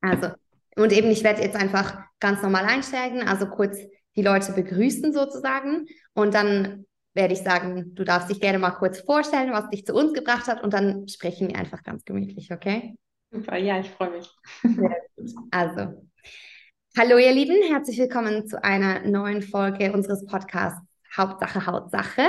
Also, und eben, ich werde jetzt einfach ganz normal einsteigen, also kurz die Leute begrüßen sozusagen. Und dann werde ich sagen, du darfst dich gerne mal kurz vorstellen, was dich zu uns gebracht hat. Und dann sprechen wir einfach ganz gemütlich, okay? Super, ja, ich freue mich. Also, hallo ihr Lieben, herzlich willkommen zu einer neuen Folge unseres Podcasts Hauptsache Hautsache.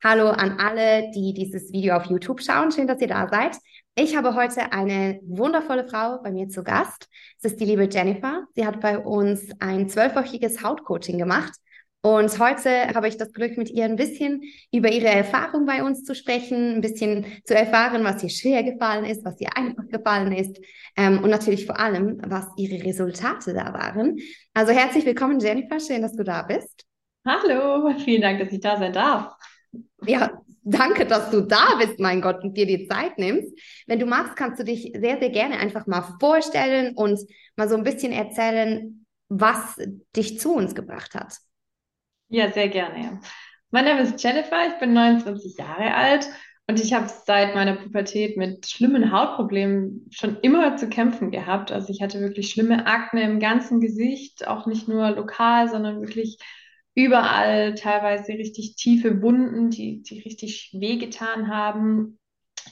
Hallo an alle, die dieses Video auf YouTube schauen. Schön, dass ihr da seid. Ich habe heute eine wundervolle Frau bei mir zu Gast. Es ist die liebe Jennifer. Sie hat bei uns ein zwölfwöchiges Hautcoaching gemacht. Und heute habe ich das Glück, mit ihr ein bisschen über ihre Erfahrung bei uns zu sprechen, ein bisschen zu erfahren, was ihr schwer gefallen ist, was ihr einfach gefallen ist ähm, und natürlich vor allem, was ihre Resultate da waren. Also herzlich willkommen, Jennifer. Schön, dass du da bist. Hallo, vielen Dank, dass ich da sein darf. Ja, danke, dass du da bist, mein Gott, und dir die Zeit nimmst. Wenn du magst, kannst du dich sehr, sehr gerne einfach mal vorstellen und mal so ein bisschen erzählen, was dich zu uns gebracht hat. Ja, sehr gerne. Mein Name ist Jennifer, ich bin 29 Jahre alt und ich habe seit meiner Pubertät mit schlimmen Hautproblemen schon immer zu kämpfen gehabt. Also ich hatte wirklich schlimme Akne im ganzen Gesicht, auch nicht nur lokal, sondern wirklich überall teilweise richtig tiefe Wunden, die, die richtig wehgetan haben.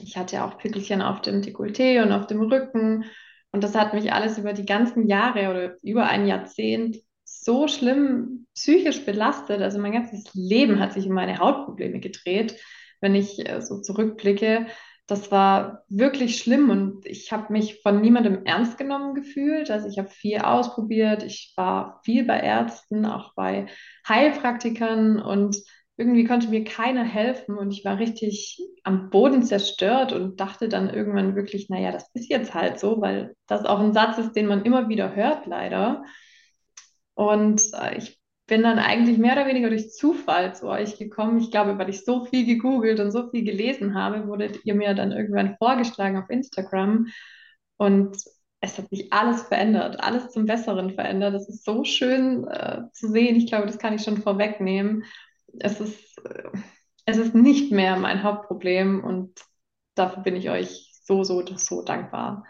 Ich hatte auch Pickelchen auf dem Dekolleté und auf dem Rücken. Und das hat mich alles über die ganzen Jahre oder über ein Jahrzehnt so schlimm psychisch belastet. Also mein ganzes Leben hat sich um meine Hautprobleme gedreht, wenn ich äh, so zurückblicke das war wirklich schlimm und ich habe mich von niemandem ernst genommen gefühlt. Also ich habe viel ausprobiert, ich war viel bei Ärzten, auch bei Heilpraktikern und irgendwie konnte mir keiner helfen und ich war richtig am Boden zerstört und dachte dann irgendwann wirklich, naja, das ist jetzt halt so, weil das auch ein Satz ist, den man immer wieder hört, leider. Und äh, ich bin dann eigentlich mehr oder weniger durch Zufall zu euch gekommen. Ich glaube, weil ich so viel gegoogelt und so viel gelesen habe, wurdet ihr mir dann irgendwann vorgeschlagen auf Instagram. Und es hat sich alles verändert, alles zum Besseren verändert. Es ist so schön äh, zu sehen. Ich glaube, das kann ich schon vorwegnehmen. Es ist, äh, es ist nicht mehr mein Hauptproblem und dafür bin ich euch so, so, so dankbar.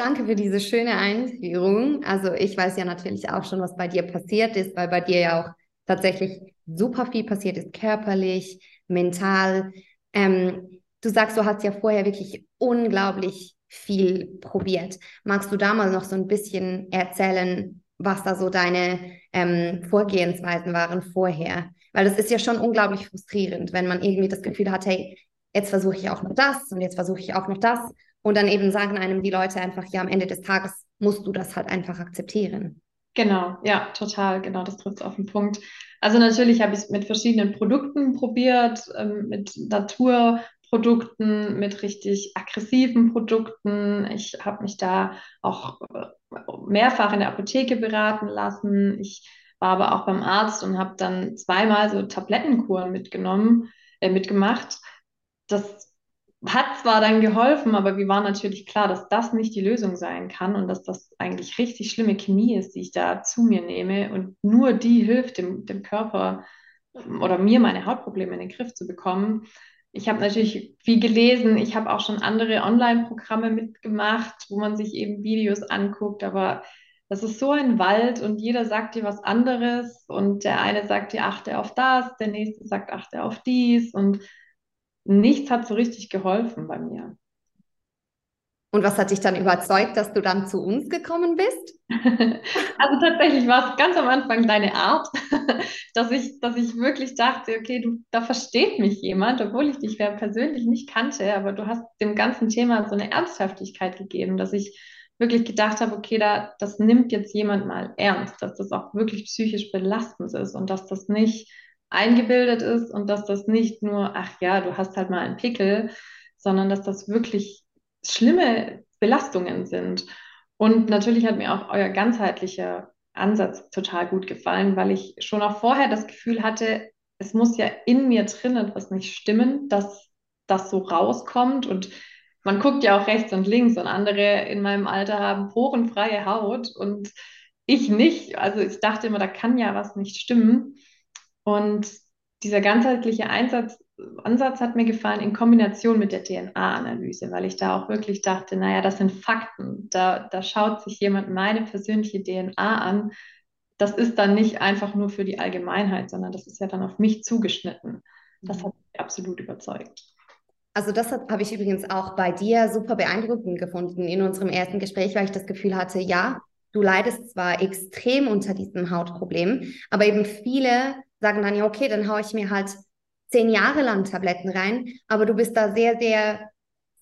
Danke für diese schöne Einführung. Also ich weiß ja natürlich auch schon, was bei dir passiert ist, weil bei dir ja auch tatsächlich super viel passiert ist, körperlich, mental. Ähm, du sagst, du hast ja vorher wirklich unglaublich viel probiert. Magst du da mal noch so ein bisschen erzählen, was da so deine ähm, Vorgehensweisen waren vorher? Weil das ist ja schon unglaublich frustrierend, wenn man irgendwie das Gefühl hat, hey, jetzt versuche ich auch noch das und jetzt versuche ich auch noch das und dann eben sagen einem die Leute einfach, ja, am Ende des Tages musst du das halt einfach akzeptieren. Genau, ja, total, genau, das trifft auf den Punkt. Also natürlich habe ich es mit verschiedenen Produkten probiert, ähm, mit Naturprodukten, mit richtig aggressiven Produkten. Ich habe mich da auch äh, mehrfach in der Apotheke beraten lassen. Ich war aber auch beim Arzt und habe dann zweimal so Tablettenkuren mitgenommen, äh, mitgemacht. Das hat zwar dann geholfen, aber wir waren natürlich klar, dass das nicht die Lösung sein kann und dass das eigentlich richtig schlimme Chemie ist, die ich da zu mir nehme und nur die hilft dem, dem Körper ähm, oder mir meine Hautprobleme in den Griff zu bekommen. Ich habe natürlich viel gelesen, ich habe auch schon andere Online-Programme mitgemacht, wo man sich eben Videos anguckt, aber das ist so ein Wald und jeder sagt dir was anderes und der eine sagt dir, achte auf das, der nächste sagt, achte auf dies und nichts hat so richtig geholfen bei mir. Und was hat dich dann überzeugt, dass du dann zu uns gekommen bist? also tatsächlich war es ganz am Anfang deine Art, dass ich, dass ich wirklich dachte, okay, du, da versteht mich jemand, obwohl ich dich persönlich nicht kannte, aber du hast dem ganzen Thema so eine Ernsthaftigkeit gegeben, dass ich wirklich gedacht habe, okay, da, das nimmt jetzt jemand mal ernst, dass das auch wirklich psychisch belastend ist und dass das nicht eingebildet ist und dass das nicht nur, ach ja, du hast halt mal einen Pickel, sondern dass das wirklich schlimme Belastungen sind. Und natürlich hat mir auch euer ganzheitlicher Ansatz total gut gefallen, weil ich schon auch vorher das Gefühl hatte, es muss ja in mir drin etwas nicht stimmen, dass das so rauskommt. Und man guckt ja auch rechts und links und andere in meinem Alter haben porenfreie Haut und ich nicht. Also ich dachte immer, da kann ja was nicht stimmen. Und dieser ganzheitliche Einsatz Ansatz hat mir gefallen in Kombination mit der DNA-Analyse, weil ich da auch wirklich dachte, naja, das sind Fakten. Da, da schaut sich jemand meine persönliche DNA an. Das ist dann nicht einfach nur für die Allgemeinheit, sondern das ist ja dann auf mich zugeschnitten. Das mhm. hat mich absolut überzeugt. Also das habe ich übrigens auch bei dir super beeindruckend gefunden in unserem ersten Gespräch, weil ich das Gefühl hatte, ja, du leidest zwar extrem unter diesem Hautproblem, aber eben viele sagen dann, ja, okay, dann haue ich mir halt zehn Jahre lang Tabletten rein, aber du bist da sehr, sehr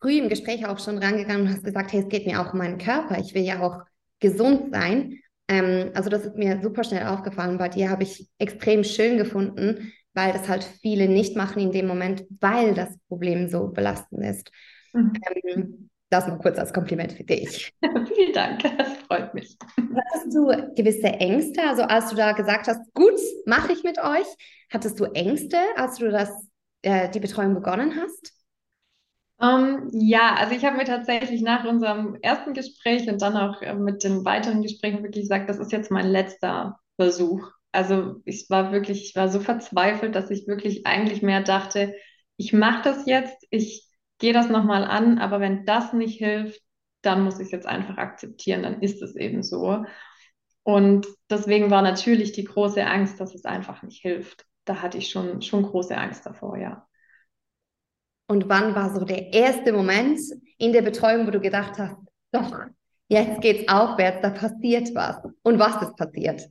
früh im Gespräch auch schon rangegangen und hast gesagt, hey, es geht mir auch um meinen Körper, ich will ja auch gesund sein. Ähm, also das ist mir super schnell aufgefallen. Bei dir habe ich extrem schön gefunden, weil das halt viele nicht machen in dem Moment, weil das Problem so belastend ist. Mhm. Ähm, das mal kurz als Kompliment für dich. Vielen Dank, das freut mich. Hattest du gewisse Ängste? Also als du da gesagt hast, gut, mache ich mit euch, hattest du Ängste, als du das, äh, die Betreuung begonnen hast? Um, ähm, ja, also ich habe mir tatsächlich nach unserem ersten Gespräch und dann auch äh, mit den weiteren Gesprächen wirklich gesagt, das ist jetzt mein letzter Versuch. Also ich war wirklich, ich war so verzweifelt, dass ich wirklich eigentlich mehr dachte, ich mache das jetzt, ich gehe das nochmal an, aber wenn das nicht hilft, dann muss ich es jetzt einfach akzeptieren, dann ist es eben so. Und deswegen war natürlich die große Angst, dass es einfach nicht hilft. Da hatte ich schon, schon große Angst davor, ja. Und wann war so der erste Moment in der Betreuung, wo du gedacht hast, doch, jetzt geht's aufwärts, da passiert was. Und was ist passiert?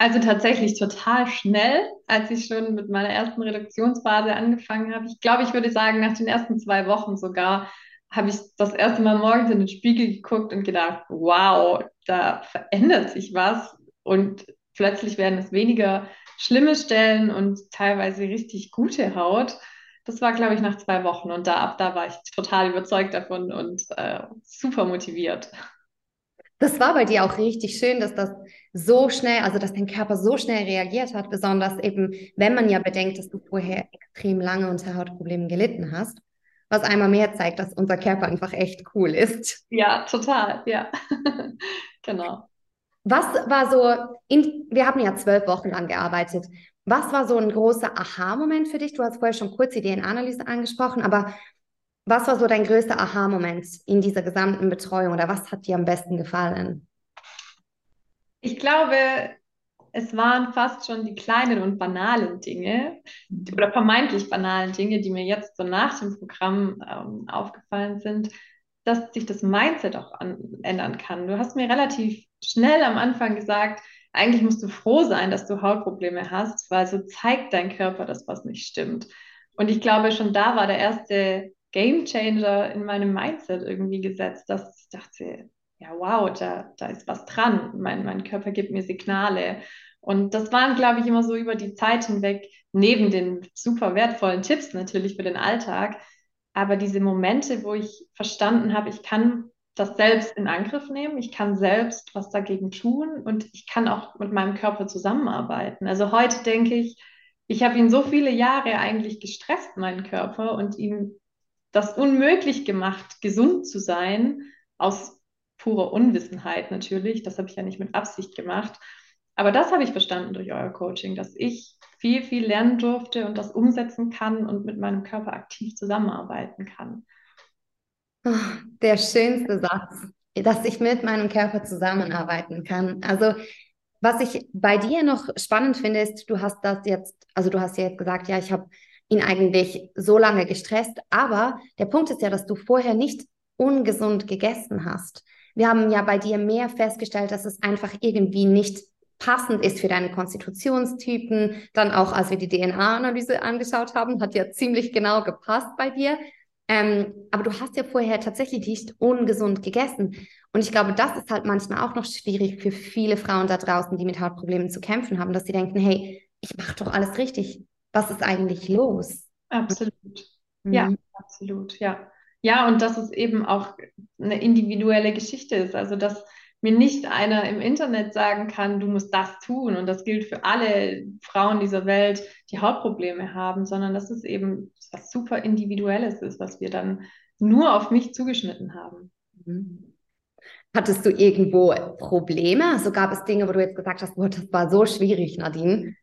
Also tatsächlich total schnell, als ich schon mit meiner ersten Reduktionsphase angefangen habe. Ich glaube, ich würde sagen, nach den ersten zwei Wochen sogar habe ich das erste Mal morgens in den Spiegel geguckt und gedacht, wow, da verändert sich was und plötzlich werden es weniger schlimme Stellen und teilweise richtig gute Haut. Das war, glaube ich, nach zwei Wochen und da ab da war ich total überzeugt davon und äh, super motiviert. Das war bei dir auch richtig schön, dass das so schnell, also dass dein Körper so schnell reagiert hat, besonders eben, wenn man ja bedenkt, dass du vorher extrem lange unter Hautproblemen gelitten hast, was einmal mehr zeigt, dass unser Körper einfach echt cool ist. Ja, total, ja. genau. Was war so, in, wir haben ja zwölf Wochen lang gearbeitet. Was war so ein großer Aha-Moment für dich? Du hast vorher schon kurz die DNA-Analyse angesprochen, aber was war so dein größter Aha-Moment in dieser gesamten Betreuung oder was hat dir am besten gefallen? Ich glaube, es waren fast schon die kleinen und banalen Dinge oder vermeintlich banalen Dinge, die mir jetzt so nach dem Programm ähm, aufgefallen sind, dass sich das Mindset auch an, ändern kann. Du hast mir relativ schnell am Anfang gesagt, eigentlich musst du froh sein, dass du Hautprobleme hast, weil so zeigt dein Körper, dass was nicht stimmt. Und ich glaube, schon da war der erste Game Changer in meinem Mindset irgendwie gesetzt, dass ich dachte, ja, wow, da, da ist was dran. Mein, mein Körper gibt mir Signale. Und das waren, glaube ich, immer so über die Zeit hinweg, neben den super wertvollen Tipps natürlich für den Alltag, aber diese Momente, wo ich verstanden habe, ich kann das selbst in Angriff nehmen, ich kann selbst was dagegen tun und ich kann auch mit meinem Körper zusammenarbeiten. Also heute denke ich, ich habe ihn so viele Jahre eigentlich gestresst, meinen Körper, und ihm das unmöglich gemacht, gesund zu sein, aus purer Unwissenheit natürlich. Das habe ich ja nicht mit Absicht gemacht. Aber das habe ich verstanden durch euer Coaching, dass ich viel, viel lernen durfte und das umsetzen kann und mit meinem Körper aktiv zusammenarbeiten kann. Der schönste Satz, dass ich mit meinem Körper zusammenarbeiten kann. Also was ich bei dir noch spannend finde, ist, du hast das jetzt, also du hast ja jetzt gesagt, ja, ich habe ihn eigentlich so lange gestresst. Aber der Punkt ist ja, dass du vorher nicht ungesund gegessen hast. Wir haben ja bei dir mehr festgestellt, dass es einfach irgendwie nicht passend ist für deine Konstitutionstypen. Dann auch, als wir die DNA-Analyse angeschaut haben, hat ja ziemlich genau gepasst bei dir. Ähm, aber du hast ja vorher tatsächlich nicht ungesund gegessen. Und ich glaube, das ist halt manchmal auch noch schwierig für viele Frauen da draußen, die mit Hautproblemen zu kämpfen haben, dass sie denken, hey, ich mache doch alles richtig was ist eigentlich los? Absolut. Mhm. Ja, absolut, ja. Ja, und dass es eben auch eine individuelle Geschichte ist. Also, dass mir nicht einer im Internet sagen kann, du musst das tun. Und das gilt für alle Frauen dieser Welt, die Hautprobleme haben, sondern dass es eben was super Individuelles ist, was wir dann nur auf mich zugeschnitten haben. Mhm. Hattest du irgendwo Probleme? Also gab es Dinge, wo du jetzt gesagt hast, boah, das war so schwierig, Nadine?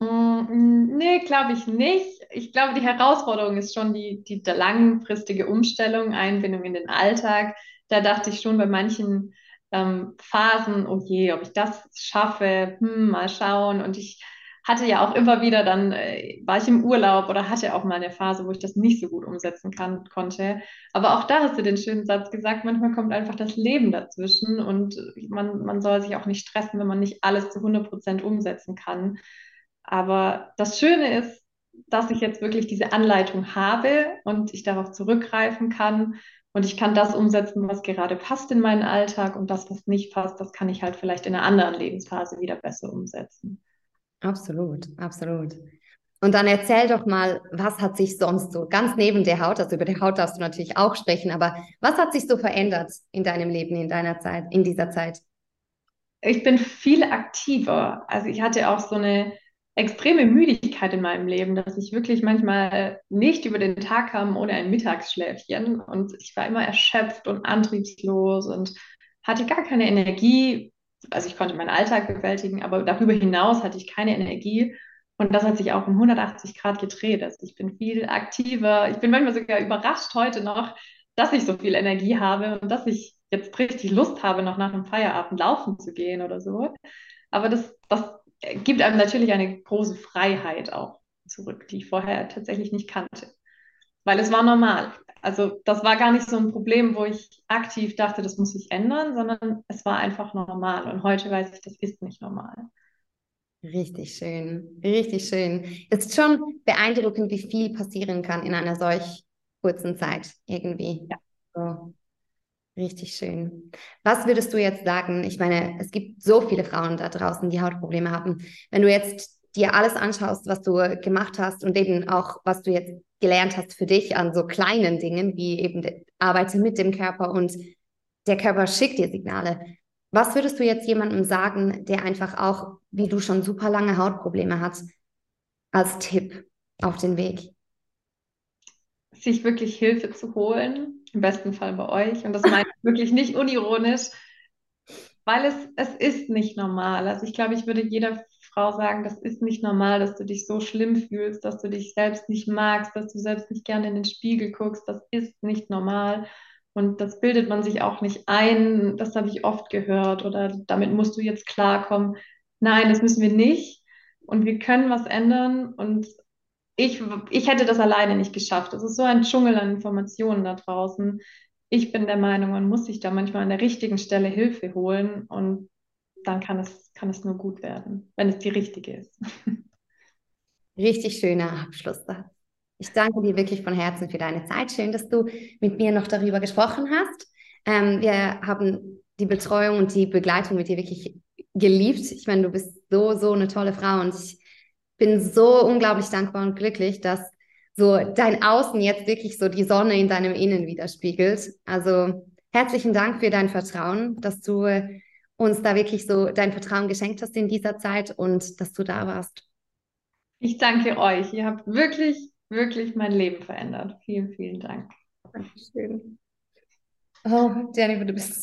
Mm, Nee, glaube ich nicht. Ich glaube, die Herausforderung ist schon die, die langfristige Umstellung, Einbindung in den Alltag. Da dachte ich schon bei manchen ähm, Phasen, oh je, ob ich das schaffe, hm, mal schauen. Und ich hatte ja auch immer wieder dann, äh, war ich im Urlaub oder hatte auch mal eine Phase, wo ich das nicht so gut umsetzen kann, konnte. Aber auch da hast du den schönen Satz gesagt, manchmal kommt einfach das Leben dazwischen und man, man soll sich auch nicht stressen, wenn man nicht alles zu 100 Prozent umsetzen kann. Aber das Schöne ist, dass ich jetzt wirklich diese Anleitung habe und ich darauf zurückgreifen kann und ich kann das umsetzen, was gerade passt in meinen Alltag und das, was nicht passt, das kann ich halt vielleicht in einer anderen Lebensphase wieder besser umsetzen. Absolut, absolut. Und dann erzähl doch mal, was hat sich sonst so ganz neben der Haut, also über die Haut darfst du natürlich auch sprechen, aber was hat sich so verändert in deinem Leben, in deiner Zeit, in dieser Zeit? Ich bin viel aktiver. Also ich hatte auch so eine extreme Müdigkeit in meinem Leben, dass ich wirklich manchmal nicht über den Tag kam ohne ein Mittagsschläfchen und ich war immer erschöpft und antriebslos und hatte gar keine Energie. Also ich konnte meinen Alltag bewältigen, aber darüber hinaus hatte ich keine Energie. Und das hat sich auch um 180 Grad gedreht. Also ich bin viel aktiver. Ich bin manchmal sogar überrascht heute noch, dass ich so viel Energie habe und dass ich jetzt richtig Lust habe, noch nach dem Feierabend laufen zu gehen oder so. Aber das, das gibt einem natürlich eine große Freiheit auch zurück, die ich vorher tatsächlich nicht kannte. Weil es war normal. Also das war gar nicht so ein Problem, wo ich aktiv dachte, das muss sich ändern, sondern es war einfach normal. Und heute weiß ich, das ist nicht normal. Richtig schön, richtig schön. Es ist schon beeindruckend, wie viel passieren kann in einer solch kurzen Zeit irgendwie. Ja. So. Richtig schön. Was würdest du jetzt sagen? Ich meine, es gibt so viele Frauen da draußen, die Hautprobleme haben. Wenn du jetzt dir alles anschaust, was du gemacht hast und eben auch, was du jetzt gelernt hast für dich an so kleinen Dingen, wie eben arbeite mit dem Körper und der Körper schickt dir Signale. Was würdest du jetzt jemandem sagen, der einfach auch, wie du schon super lange Hautprobleme hat, als Tipp auf den Weg? Sich wirklich Hilfe zu holen, im besten Fall bei euch. Und das meine ich wirklich nicht unironisch, weil es, es ist nicht normal. Also ich glaube, ich würde jeder Frau sagen, das ist nicht normal, dass du dich so schlimm fühlst, dass du dich selbst nicht magst, dass du selbst nicht gerne in den Spiegel guckst. Das ist nicht normal. Und das bildet man sich auch nicht ein. Das habe ich oft gehört. Oder damit musst du jetzt klarkommen. Nein, das müssen wir nicht. Und wir können was ändern. Und ich, ich hätte das alleine nicht geschafft. Es ist so ein Dschungel an Informationen da draußen. Ich bin der Meinung, man muss sich da manchmal an der richtigen Stelle Hilfe holen und dann kann es, kann es nur gut werden, wenn es die richtige ist. Richtig schöner Abschluss. Ich danke dir wirklich von Herzen für deine Zeit. Schön, dass du mit mir noch darüber gesprochen hast. Ähm, wir haben die Betreuung und die Begleitung mit dir wirklich geliebt. Ich meine, du bist so, so eine tolle Frau und ich bin so unglaublich dankbar und glücklich, dass so dein Außen jetzt wirklich so die Sonne in deinem Innen widerspiegelt. Also herzlichen Dank für dein Vertrauen, dass du uns da wirklich so dein Vertrauen geschenkt hast in dieser Zeit und dass du da warst. Ich danke euch. Ihr habt wirklich, wirklich mein Leben verändert. Vielen, vielen Dank. Dankeschön. Oh, Jennifer, du bist